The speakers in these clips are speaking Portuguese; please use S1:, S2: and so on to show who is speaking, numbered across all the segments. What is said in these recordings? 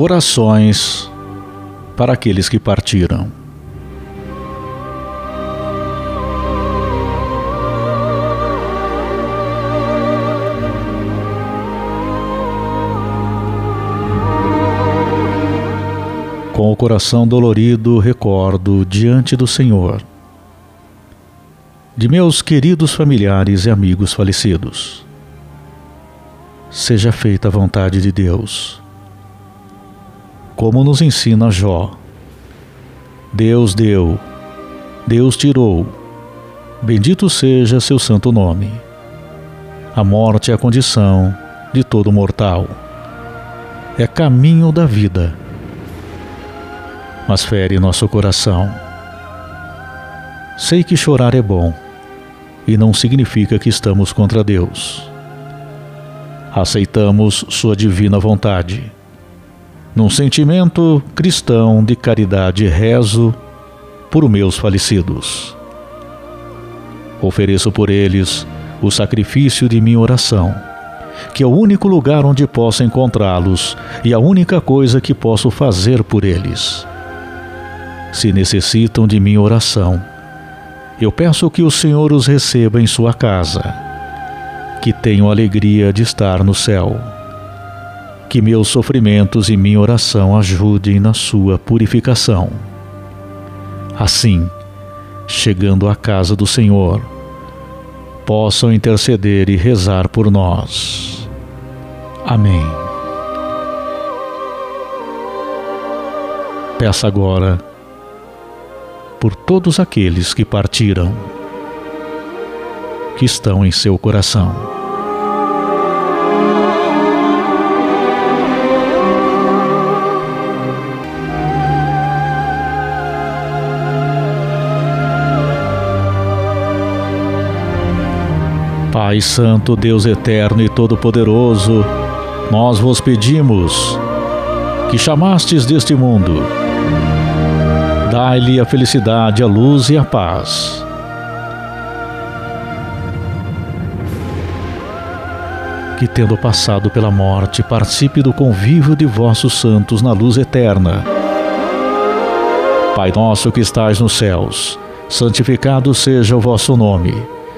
S1: Orações para aqueles que partiram. Com o coração dolorido, recordo diante do Senhor de meus queridos familiares e amigos falecidos. Seja feita a vontade de Deus. Como nos ensina Jó. Deus deu, Deus tirou. Bendito seja seu santo nome. A morte é a condição de todo mortal. É caminho da vida mas fere nosso coração. Sei que chorar é bom e não significa que estamos contra Deus. Aceitamos Sua divina vontade. Num sentimento cristão de caridade, rezo por meus falecidos. Ofereço por eles o sacrifício de minha oração, que é o único lugar onde posso encontrá-los e a única coisa que posso fazer por eles se necessitam de minha oração. Eu peço que o Senhor os receba em sua casa, que tenham alegria de estar no céu, que meus sofrimentos e minha oração ajudem na sua purificação. Assim, chegando à casa do Senhor, possam interceder e rezar por nós. Amém. Peça agora por todos aqueles que partiram, que estão em seu coração. Pai Santo, Deus Eterno e Todo-Poderoso, nós vos pedimos que chamastes deste mundo Dai-lhe a felicidade, a luz e a paz. Que, tendo passado pela morte, participe do convívio de vossos santos na luz eterna. Pai nosso que estais nos céus, santificado seja o vosso nome.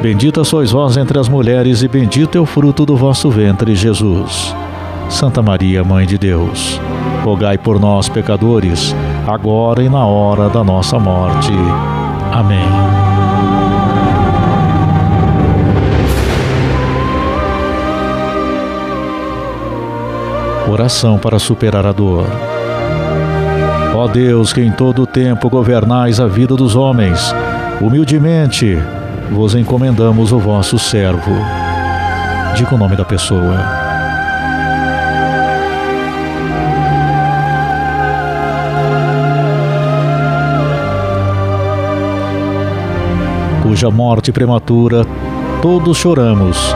S1: Bendita sois vós entre as mulheres, e bendito é o fruto do vosso ventre, Jesus. Santa Maria, Mãe de Deus, rogai por nós, pecadores, agora e na hora da nossa morte. Amém. Oração para superar a dor. Ó Deus, que em todo o tempo governais a vida dos homens, humildemente vos encomendamos o vosso servo. Diga o nome da pessoa. Cuja morte prematura todos choramos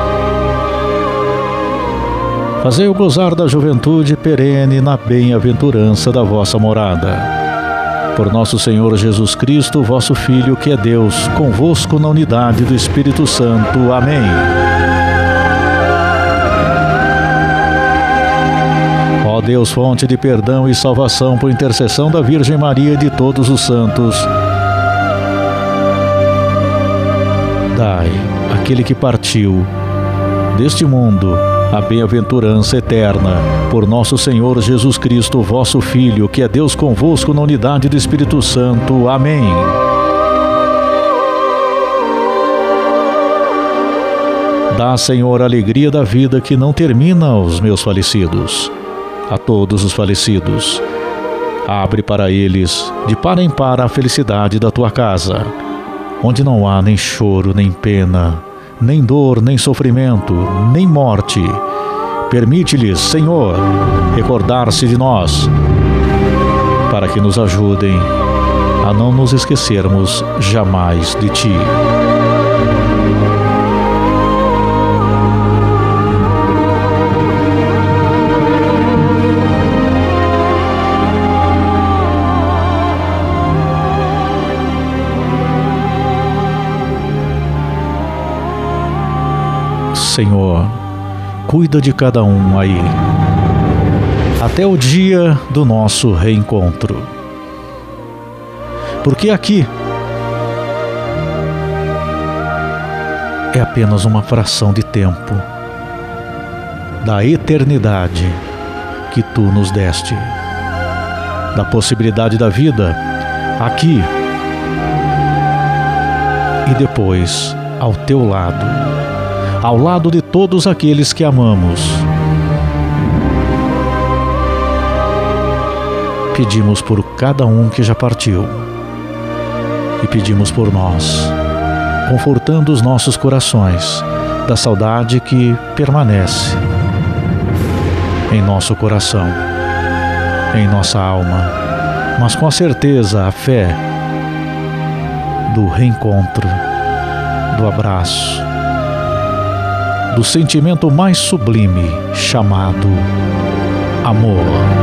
S1: Fazei-o gozar da juventude perene na bem-aventurança da vossa morada. Por nosso Senhor Jesus Cristo, vosso Filho, que é Deus, convosco na unidade do Espírito Santo. Amém. Ó Deus, fonte de perdão e salvação por intercessão da Virgem Maria e de todos os santos, dai aquele que partiu deste mundo a bem-aventurança eterna. Por nosso Senhor Jesus Cristo, vosso Filho, que é Deus convosco na unidade do Espírito Santo. Amém. Dá, Senhor, a alegria da vida que não termina aos meus falecidos. A todos os falecidos. Abre para eles, de par em par, a felicidade da tua casa, onde não há nem choro, nem pena, nem dor, nem sofrimento, nem morte. Permite-lhes, Senhor, recordar-se de nós, para que nos ajudem a não nos esquecermos jamais de Ti. Senhor, cuida de cada um aí, até o dia do nosso reencontro. Porque aqui é apenas uma fração de tempo da eternidade que tu nos deste, da possibilidade da vida aqui e depois ao teu lado ao lado de todos aqueles que amamos. Pedimos por cada um que já partiu e pedimos por nós, confortando os nossos corações da saudade que permanece em nosso coração, em nossa alma, mas com a certeza, a fé do reencontro, do abraço do sentimento mais sublime chamado amor.